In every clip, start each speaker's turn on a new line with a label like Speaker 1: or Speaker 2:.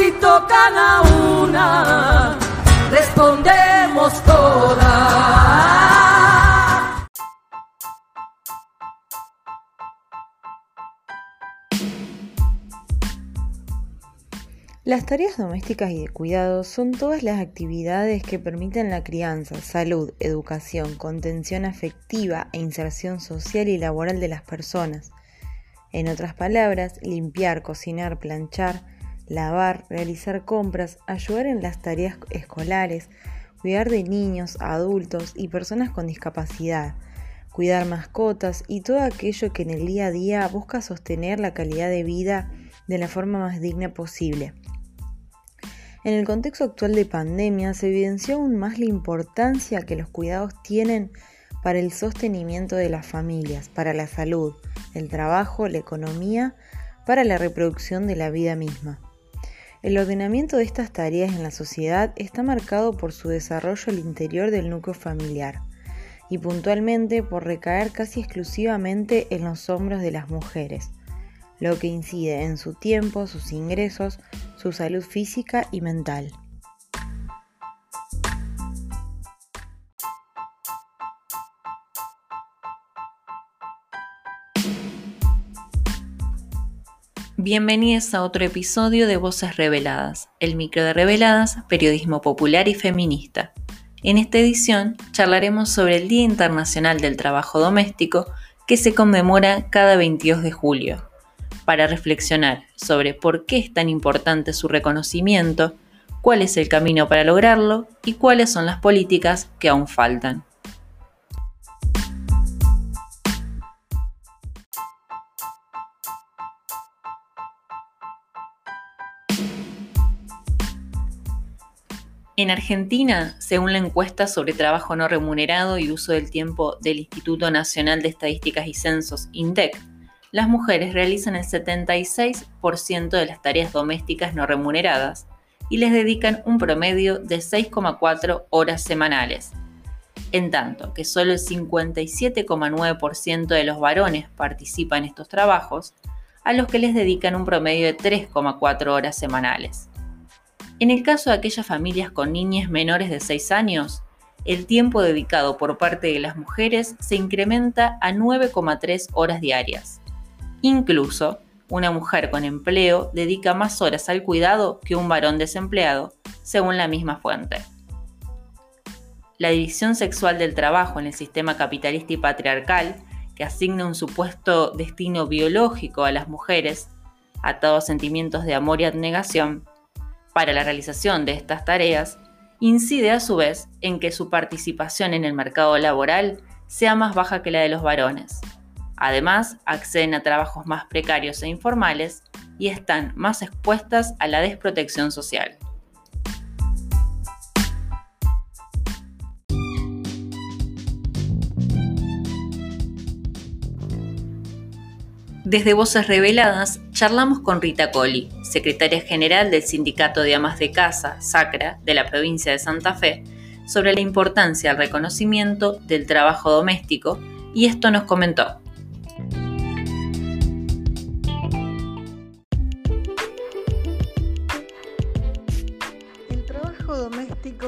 Speaker 1: Si tocan a una, respondemos todas.
Speaker 2: Las tareas domésticas y de cuidado son todas las actividades que permiten la crianza, salud, educación, contención afectiva e inserción social y laboral de las personas. En otras palabras, limpiar, cocinar, planchar, lavar, realizar compras, ayudar en las tareas escolares, cuidar de niños, adultos y personas con discapacidad, cuidar mascotas y todo aquello que en el día a día busca sostener la calidad de vida de la forma más digna posible. En el contexto actual de pandemia se evidenció aún más la importancia que los cuidados tienen para el sostenimiento de las familias, para la salud, el trabajo, la economía, para la reproducción de la vida misma. El ordenamiento de estas tareas en la sociedad está marcado por su desarrollo al interior del núcleo familiar y puntualmente por recaer casi exclusivamente en los hombros de las mujeres, lo que incide en su tiempo, sus ingresos, su salud física y mental.
Speaker 3: Bienvenidos a otro episodio de Voces Reveladas, el micro de Reveladas, periodismo popular y feminista. En esta edición charlaremos sobre el Día Internacional del Trabajo Doméstico que se conmemora cada 22 de julio para reflexionar sobre por qué es tan importante su reconocimiento, cuál es el camino para lograrlo y cuáles son las políticas que aún faltan. En Argentina, según la encuesta sobre trabajo no remunerado y uso del tiempo del Instituto Nacional de Estadísticas y Censos, INDEC, las mujeres realizan el 76% de las tareas domésticas no remuneradas y les dedican un promedio de 6,4 horas semanales, en tanto que solo el 57,9% de los varones participan en estos trabajos, a los que les dedican un promedio de 3,4 horas semanales. En el caso de aquellas familias con niñas menores de 6 años, el tiempo dedicado por parte de las mujeres se incrementa a 9,3 horas diarias. Incluso, una mujer con empleo dedica más horas al cuidado que un varón desempleado, según la misma fuente. La división sexual del trabajo en el sistema capitalista y patriarcal, que asigna un supuesto destino biológico a las mujeres, atado a sentimientos de amor y abnegación, para la realización de estas tareas, incide a su vez en que su participación en el mercado laboral sea más baja que la de los varones. Además, acceden a trabajos más precarios e informales y están más expuestas a la desprotección social. Desde Voces Reveladas charlamos con Rita Colli, secretaria general del Sindicato de Amas de Casa, Sacra, de la provincia de Santa Fe, sobre la importancia del reconocimiento del trabajo doméstico, y esto nos comentó.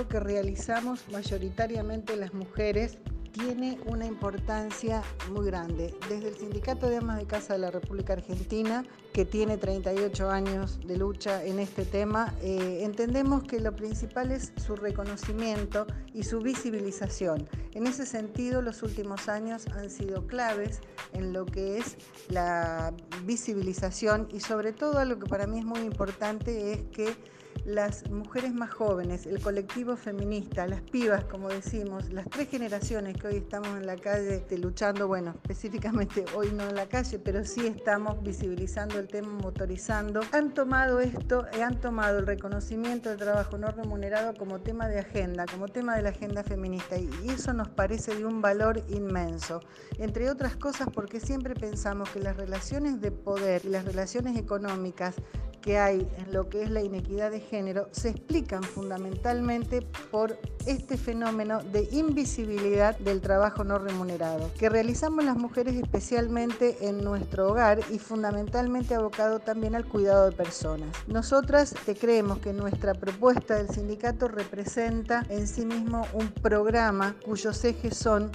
Speaker 4: que realizamos mayoritariamente las mujeres tiene una importancia muy grande. Desde el Sindicato de Amas de Casa de la República Argentina, que tiene 38 años de lucha en este tema, eh, entendemos que lo principal es su reconocimiento y su visibilización. En ese sentido, los últimos años han sido claves en lo que es la visibilización y sobre todo lo que para mí es muy importante es que las mujeres más jóvenes, el colectivo feminista, las pibas, como decimos, las tres generaciones que hoy estamos en la calle luchando, bueno, específicamente hoy no en la calle, pero sí estamos visibilizando el tema, motorizando, han tomado esto, y han tomado el reconocimiento del trabajo no remunerado como tema de agenda, como tema de la agenda feminista, y eso nos parece de un valor inmenso, entre otras cosas porque siempre pensamos que las relaciones de poder y las relaciones económicas que hay en lo que es la inequidad de género se explican fundamentalmente por este fenómeno de invisibilidad del trabajo no remunerado, que realizamos las mujeres especialmente en nuestro hogar y fundamentalmente abocado también al cuidado de personas. Nosotras te creemos que nuestra propuesta del sindicato representa en sí mismo un programa cuyos ejes son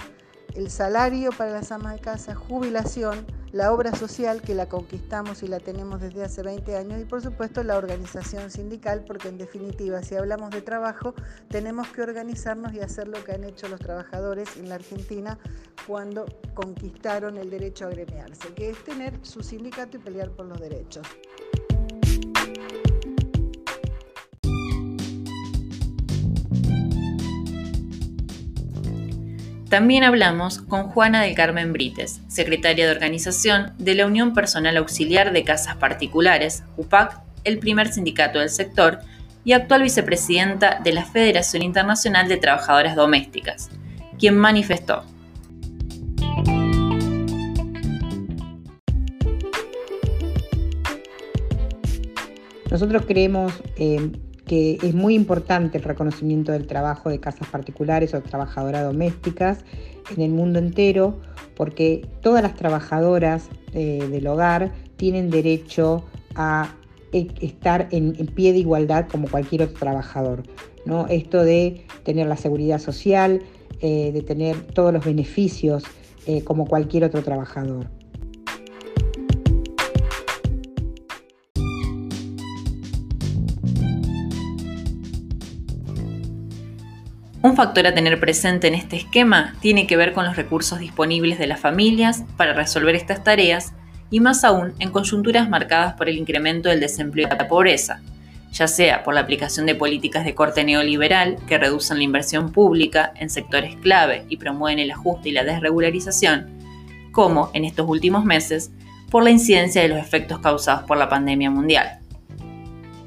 Speaker 4: el salario para las amas de casa, jubilación, la obra social que la conquistamos y la tenemos desde hace 20 años y por supuesto la organización sindical, porque en definitiva si hablamos de trabajo tenemos que organizarnos y hacer lo que han hecho los trabajadores en la Argentina cuando conquistaron el derecho a gremiarse, que es tener su sindicato y pelear por los derechos.
Speaker 3: También hablamos con Juana del Carmen Brites, secretaria de organización de la Unión Personal Auxiliar de Casas Particulares, UPAC, el primer sindicato del sector, y actual vicepresidenta de la Federación Internacional de Trabajadoras Domésticas, quien manifestó.
Speaker 5: Nosotros creemos eh, que es muy importante el reconocimiento del trabajo de casas particulares o trabajadoras domésticas en el mundo entero, porque todas las trabajadoras eh, del hogar tienen derecho a e, estar en, pie de igualdad como cualquier otro trabajador. ¿no? Esto de tener la seguridad social, eh, de tener todos los beneficios eh, como cualquier otro trabajador.
Speaker 3: Un factor a tener presente en este esquema tiene que ver con los recursos disponibles de las familias para resolver estas tareas y más aún en coyunturas marcadas por el incremento del desempleo y la pobreza, ya sea por la aplicación de políticas de corte neoliberal que reducen la inversión pública en sectores clave y promueven el ajuste y la desregularización, como, en estos últimos meses, por la incidencia de los efectos causados por la pandemia mundial.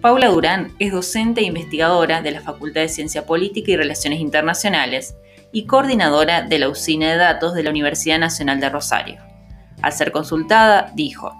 Speaker 3: Paula Durán es docente e investigadora de la Facultad de Ciencia Política y Relaciones Internacionales y coordinadora de la usina de datos de la Universidad Nacional de Rosario. Al ser consultada, dijo,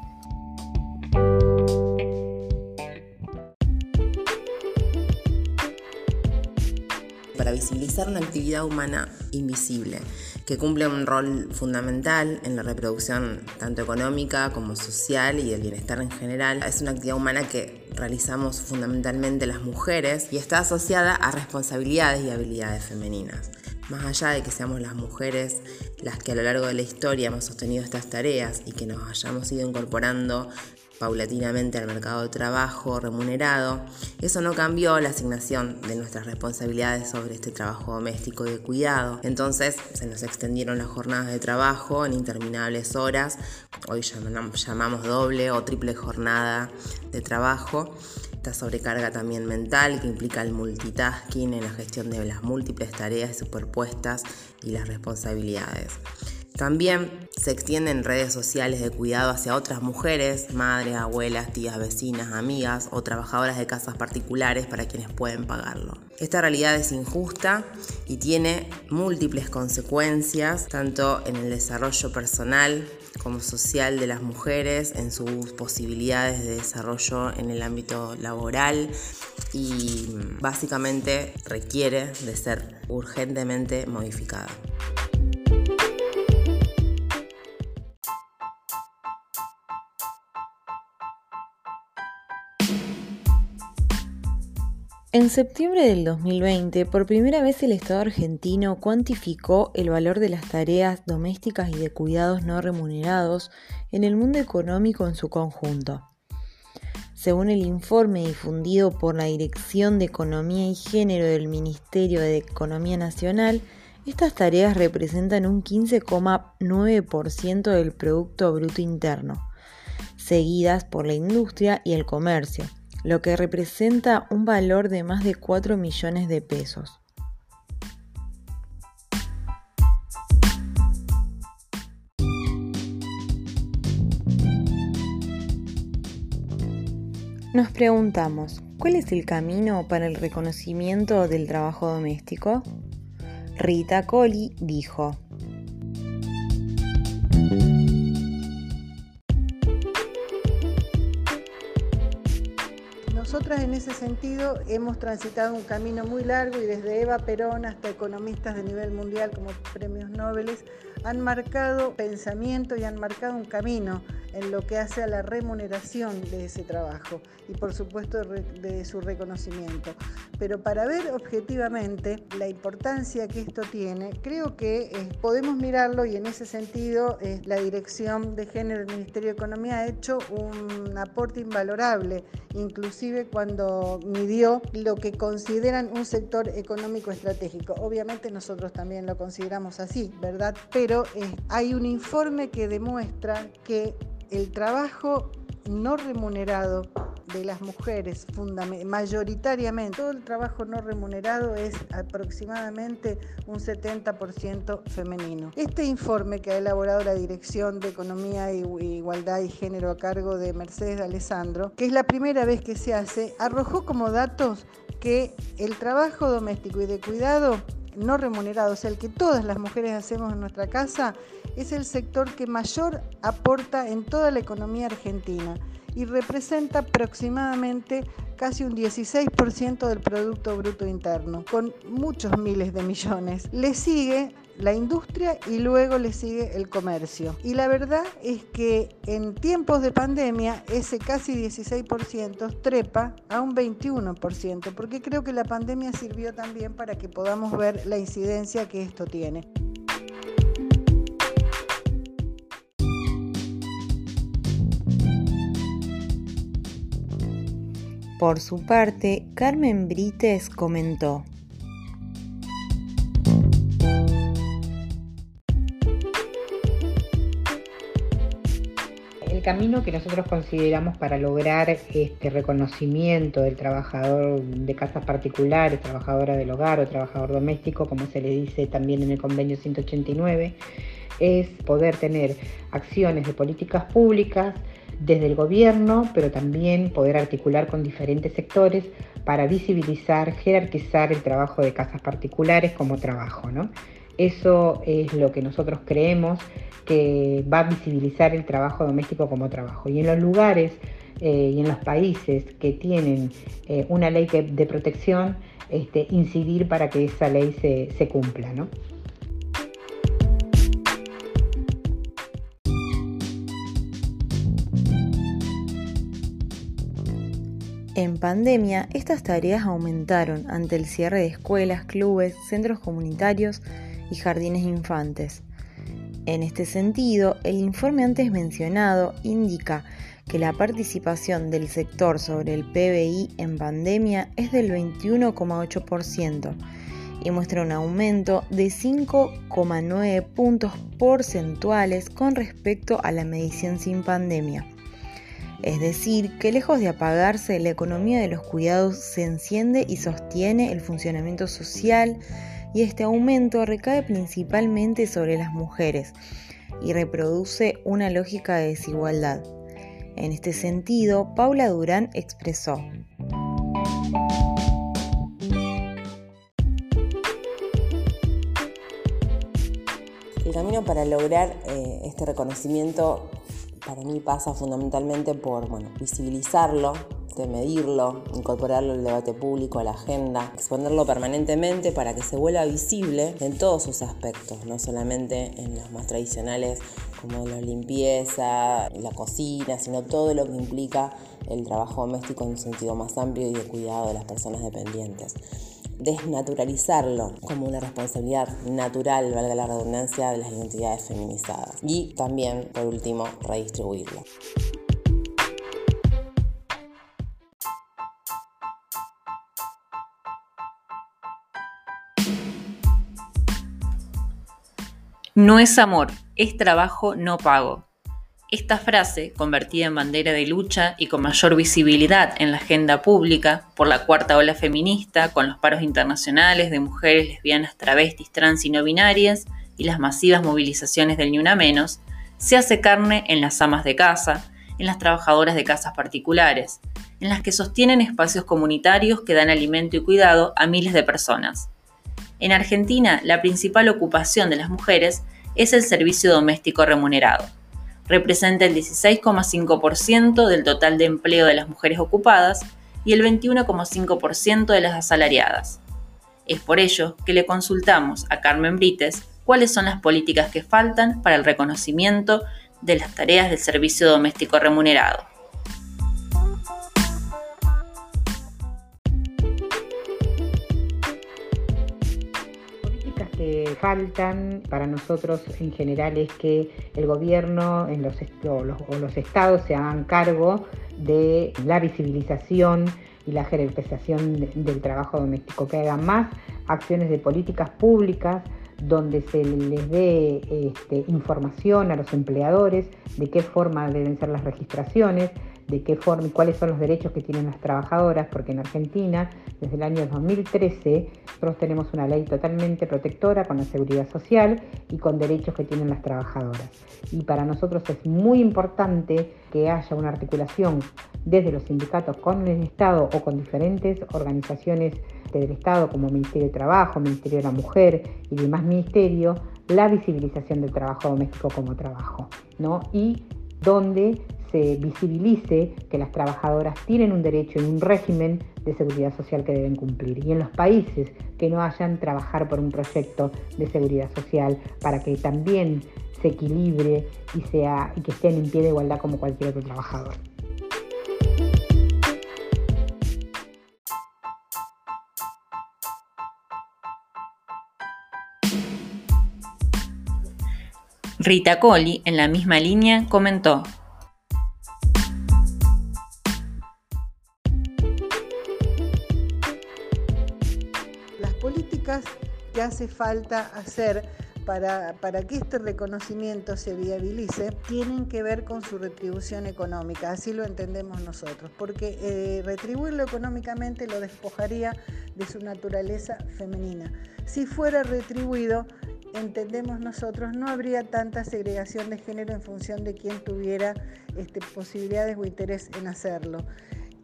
Speaker 6: para visibilizar una actividad humana invisible que cumple un rol fundamental en la reproducción tanto económica como social y del bienestar en general. Es una actividad humana que realizamos fundamentalmente las mujeres y está asociada a responsabilidades y habilidades femeninas. Más allá de que seamos las mujeres las que a lo largo de la historia hemos sostenido estas tareas y que nos hayamos ido incorporando paulatinamente al mercado de trabajo remunerado, eso no cambió la asignación de nuestras responsabilidades sobre este trabajo doméstico y de cuidado. Entonces se nos extendieron las jornadas de trabajo en interminables horas, hoy llamamos doble o triple jornada de trabajo. Esta sobrecarga también mental que implica el multitasking en la gestión de las múltiples tareas superpuestas y las responsabilidades. También se extienden redes sociales de cuidado hacia otras mujeres, madres, abuelas, tías, vecinas, amigas o trabajadoras de casas particulares para quienes pueden pagarlo. Esta realidad es injusta y tiene múltiples consecuencias, tanto en el desarrollo personal como social de las mujeres, en sus posibilidades de desarrollo en el ámbito laboral y básicamente requiere de ser urgentemente modificada.
Speaker 2: En septiembre del 2020, por primera vez el Estado argentino cuantificó el valor de las tareas domésticas y de cuidados no remunerados en el mundo económico en su conjunto. Según el informe difundido por la Dirección de Economía y Género del Ministerio de Economía Nacional, estas tareas representan un 15,9% del Producto Bruto Interno, seguidas por la industria y el comercio lo que representa un valor de más de 4 millones de pesos. Nos preguntamos, ¿cuál es el camino para el reconocimiento del trabajo doméstico? Rita Coli dijo,
Speaker 4: Nosotras en ese sentido hemos transitado un camino muy largo y desde Eva Perón hasta economistas de nivel mundial como premios Nobel han marcado pensamiento y han marcado un camino en lo que hace a la remuneración de ese trabajo y por supuesto de su reconocimiento. Pero para ver objetivamente la importancia que esto tiene, creo que eh, podemos mirarlo y en ese sentido eh, la Dirección de Género del Ministerio de Economía ha hecho un aporte invalorable, inclusive cuando midió lo que consideran un sector económico estratégico. Obviamente nosotros también lo consideramos así, ¿verdad? Pero eh, hay un informe que demuestra que el trabajo no remunerado de las mujeres, mayoritariamente, todo el trabajo no remunerado es aproximadamente un 70% femenino. Este informe que ha elaborado la Dirección de Economía, Igualdad y Género a cargo de Mercedes de Alessandro, que es la primera vez que se hace, arrojó como datos que el trabajo doméstico y de cuidado no remunerado, o sea, el que todas las mujeres hacemos en nuestra casa, es el sector que mayor aporta en toda la economía argentina y representa aproximadamente casi un 16% del Producto Bruto Interno, con muchos miles de millones. Le sigue la industria y luego le sigue el comercio. Y la verdad es que en tiempos de pandemia ese casi 16% trepa a un 21%, porque creo que la pandemia sirvió también para que podamos ver la incidencia que esto tiene.
Speaker 2: Por su parte, Carmen Brites comentó.
Speaker 5: El camino que nosotros consideramos para lograr este reconocimiento del trabajador de casas particulares, trabajadora del hogar o trabajador doméstico, como se le dice también en el convenio 189, es poder tener acciones de políticas públicas desde el gobierno, pero también poder articular con diferentes sectores para visibilizar, jerarquizar el trabajo de casas particulares como trabajo. Eso es lo que nosotros creemos que va a visibilizar el trabajo doméstico como trabajo. Y en los lugares eh, y en los países que tienen eh, una ley de protección, este, incidir para que esa ley se, se cumpla. ¿no?
Speaker 2: En pandemia, estas tareas aumentaron ante el cierre de escuelas, clubes, centros comunitarios y jardines infantes. En este sentido, el informe antes mencionado indica que la participación del sector sobre el PBI en pandemia es del 21,8% y muestra un aumento de 5,9 puntos porcentuales con respecto a la medición sin pandemia. Es decir, que lejos de apagarse, la economía de los cuidados se enciende y sostiene el funcionamiento social y este aumento recae principalmente sobre las mujeres y reproduce una lógica de desigualdad. En este sentido, Paula Durán expresó.
Speaker 6: El camino para lograr eh, este reconocimiento para mí pasa fundamentalmente por bueno, visibilizarlo, de medirlo, incorporarlo al debate público, a la agenda, exponerlo permanentemente para que se vuelva visible en todos sus aspectos, no solamente en los más tradicionales como la limpieza, la cocina, sino todo lo que implica el trabajo doméstico en un sentido más amplio y de cuidado de las personas dependientes desnaturalizarlo como una responsabilidad natural, valga la redundancia, de las identidades feminizadas. Y también, por último, redistribuirlo.
Speaker 3: No es amor, es trabajo no pago. Esta frase, convertida en bandera de lucha y con mayor visibilidad en la agenda pública por la cuarta ola feminista, con los paros internacionales de mujeres lesbianas, travestis, trans y no binarias, y las masivas movilizaciones del Ni Una Menos, se hace carne en las amas de casa, en las trabajadoras de casas particulares, en las que sostienen espacios comunitarios que dan alimento y cuidado a miles de personas. En Argentina, la principal ocupación de las mujeres es el servicio doméstico remunerado representa el 16,5% del total de empleo de las mujeres ocupadas y el 21,5% de las asalariadas. Es por ello que le consultamos a Carmen Brites cuáles son las políticas que faltan para el reconocimiento de las tareas del servicio doméstico remunerado.
Speaker 5: Faltan para nosotros en general es que el gobierno en los, o los, estados se hagan cargo de la visibilización y la jerarquización del trabajo doméstico, que hagan más acciones de políticas públicas donde se les dé este, información a los empleadores de qué forma deben ser las registraciones, de qué forma y cuáles son los derechos que tienen las trabajadoras, porque en Argentina, desde el año 2013, nosotros tenemos una ley totalmente protectora con la seguridad social y con derechos que tienen las trabajadoras. Y para nosotros es muy importante que haya una articulación desde los sindicatos con el Estado o con diferentes organizaciones del Estado como Ministerio de Trabajo, Ministerio de la Mujer y demás ministerios, la visibilización del trabajo doméstico como trabajo, ¿no? Y donde se visibilice que las trabajadoras tienen un derecho y un régimen de seguridad social que deben cumplir. Y en los países que no hayan, trabajar por un proyecto de seguridad social para que también se equilibre y, sea, que estén en pie de igualdad como cualquier otro trabajador.
Speaker 3: Rita Coli, en la misma línea, comentó,
Speaker 4: hace falta hacer para, que este reconocimiento se viabilice tienen que ver con su retribución económica, así lo entendemos nosotros, porque eh, retribuirlo económicamente lo despojaría de su naturaleza femenina. Si fuera retribuido, entendemos nosotros, no habría tanta segregación de género en función de quién tuviera este, posibilidades o interés en hacerlo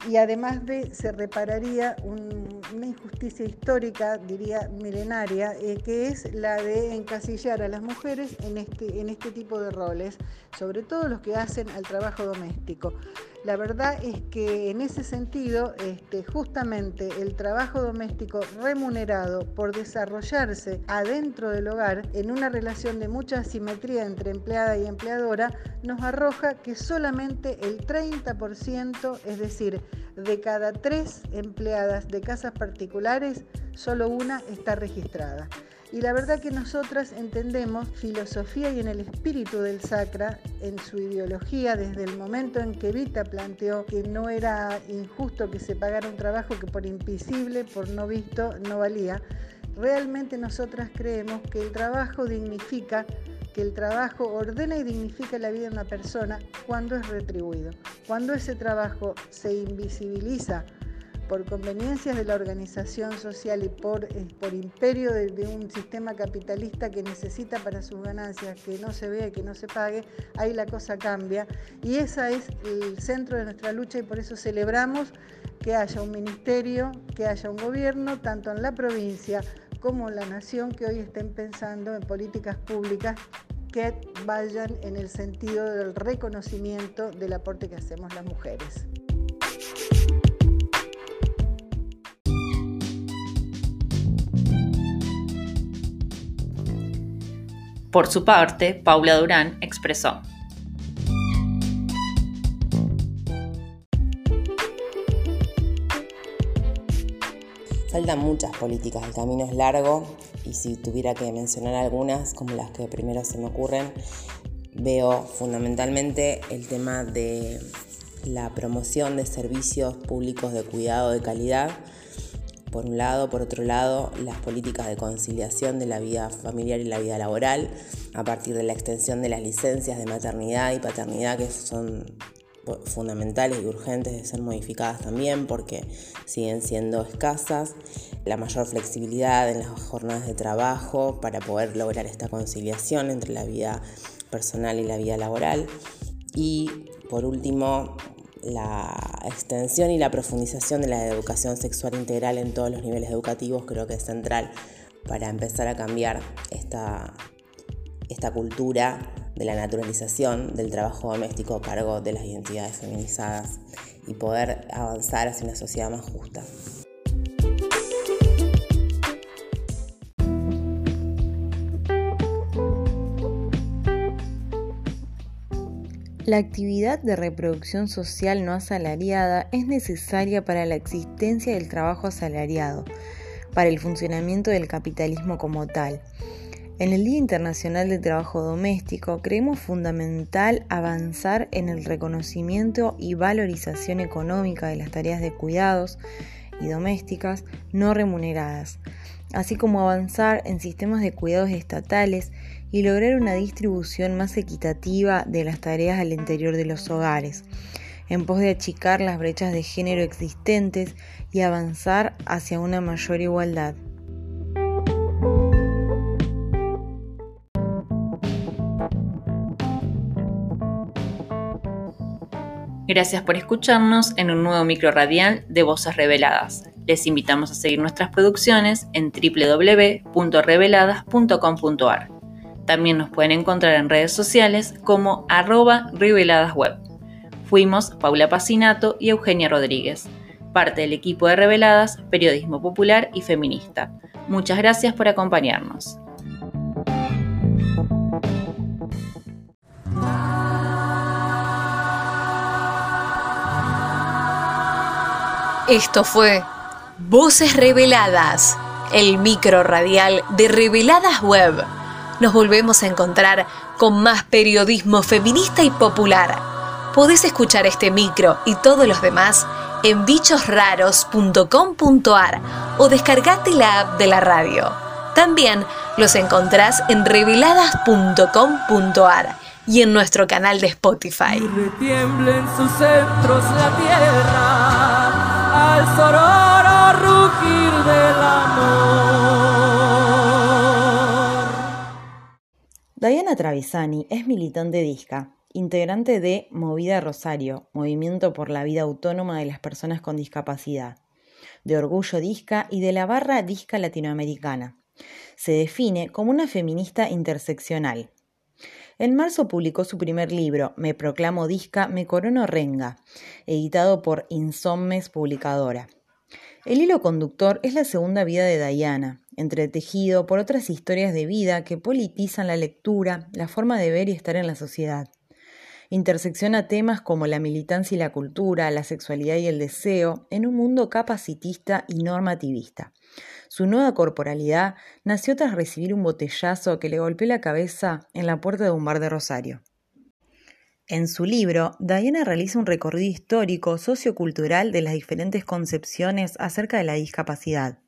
Speaker 4: y además de se repararía una injusticia histórica, diría milenaria, eh, que es la de encasillar a las mujeres en este, en este tipo de roles, sobre todo los que hacen al trabajo doméstico. La verdad es que en ese sentido, este, justamente el trabajo doméstico remunerado por desarrollarse adentro del hogar, en una relación de mucha asimetría entre empleada y empleadora, nos arroja que solamente el 30%, es decir, de cada tres empleadas de casas particulares, solo una está registrada. Y la verdad que nosotras entendemos filosofía y en el espíritu del Sacra, en su ideología, desde el momento en que Vita planteó que no era injusto que se pagara un trabajo que por invisible, por no visto, no valía, realmente nosotras creemos que el trabajo dignifica, que el trabajo ordena y dignifica la vida de una persona cuando es retribuido. Cuando ese trabajo se invisibiliza, por conveniencias de la organización social y por, eh, por imperio de, un sistema capitalista que necesita para sus ganancias que no se vea y que no se pague, ahí la cosa cambia. Y ese es el centro de nuestra lucha y por eso celebramos que haya un ministerio, que haya un gobierno, tanto en la provincia como en la nación, que hoy estén pensando en políticas públicas que vayan en el sentido del reconocimiento del aporte que hacemos las mujeres.
Speaker 3: Por su parte, Paula Durán expresó.
Speaker 6: Faltan muchas políticas, el camino es largo y si tuviera que mencionar algunas, como las que primero se me ocurren, veo fundamentalmente el tema de la promoción de servicios públicos de cuidado de calidad por un lado, por otro lado, las políticas de conciliación de la vida familiar y la vida laboral, a partir de la extensión de las licencias de maternidad y paternidad, que son fundamentales y urgentes de ser modificadas también porque siguen siendo escasas, la mayor flexibilidad en las jornadas de trabajo para poder lograr esta conciliación entre la vida personal y la vida laboral. Y por último la extensión y la profundización de la educación sexual integral en todos los niveles educativos creo que es central para empezar a cambiar esta, esta cultura de la naturalización del trabajo doméstico a cargo de las identidades feminizadas y poder avanzar hacia una sociedad más justa.
Speaker 2: La actividad de reproducción social no asalariada es necesaria para la existencia del trabajo asalariado, para el funcionamiento del capitalismo como tal. En el Día Internacional del Trabajo Doméstico creemos fundamental avanzar en el reconocimiento y valorización económica de las tareas de cuidados y domésticas no remuneradas, así como avanzar en sistemas de cuidados estatales y lograr una distribución más equitativa de las tareas al interior de los hogares, en pos de achicar las brechas de género existentes y avanzar hacia una mayor igualdad.
Speaker 3: Gracias por escucharnos en un nuevo micro radial de Voces Reveladas. Les invitamos a seguir nuestras producciones en www.reveladas.com.ar. También nos pueden encontrar en redes sociales como arroba reveladasweb. Fuimos Paula Pacinato y Eugenia Rodríguez, parte del equipo de Reveladas, Periodismo Popular y Feminista. Muchas gracias por acompañarnos.
Speaker 7: Esto fue Voces Reveladas, el micro radial de Reveladas Web. Nos volvemos a encontrar con más periodismo feminista y popular. Podés escuchar este micro y todos los demás en bichosraros.com.ar o descargate la app de la radio. También los encontrás en reveladas.com.ar y en nuestro canal de Spotify.
Speaker 1: Y retiemble en sus centros la tierra al rugir del amor.
Speaker 2: Diana Travisani es militante disca, integrante de Movida Rosario, Movimiento por la Vida Autónoma de las Personas con Discapacidad, de Orgullo Disca y de la Barra Disca Latinoamericana. Se define como una feminista interseccional, en marzo publicó su primer libro, Me proclamo disca, me corono renga, editado por Insomnes Publicadora. El hilo conductor es la segunda vida de Diana, entretejido por otras historias de vida que politizan la lectura, la forma de ver y estar en la sociedad. Intersecciona temas como la militancia y la cultura, la sexualidad y el deseo, en un mundo capacitista y normativista. Su nueva corporalidad nació tras recibir un botellazo que le golpeó la cabeza en la puerta de un bar de Rosario. En su libro, Diana realiza un recorrido histórico sociocultural de las diferentes concepciones acerca de la discapacidad.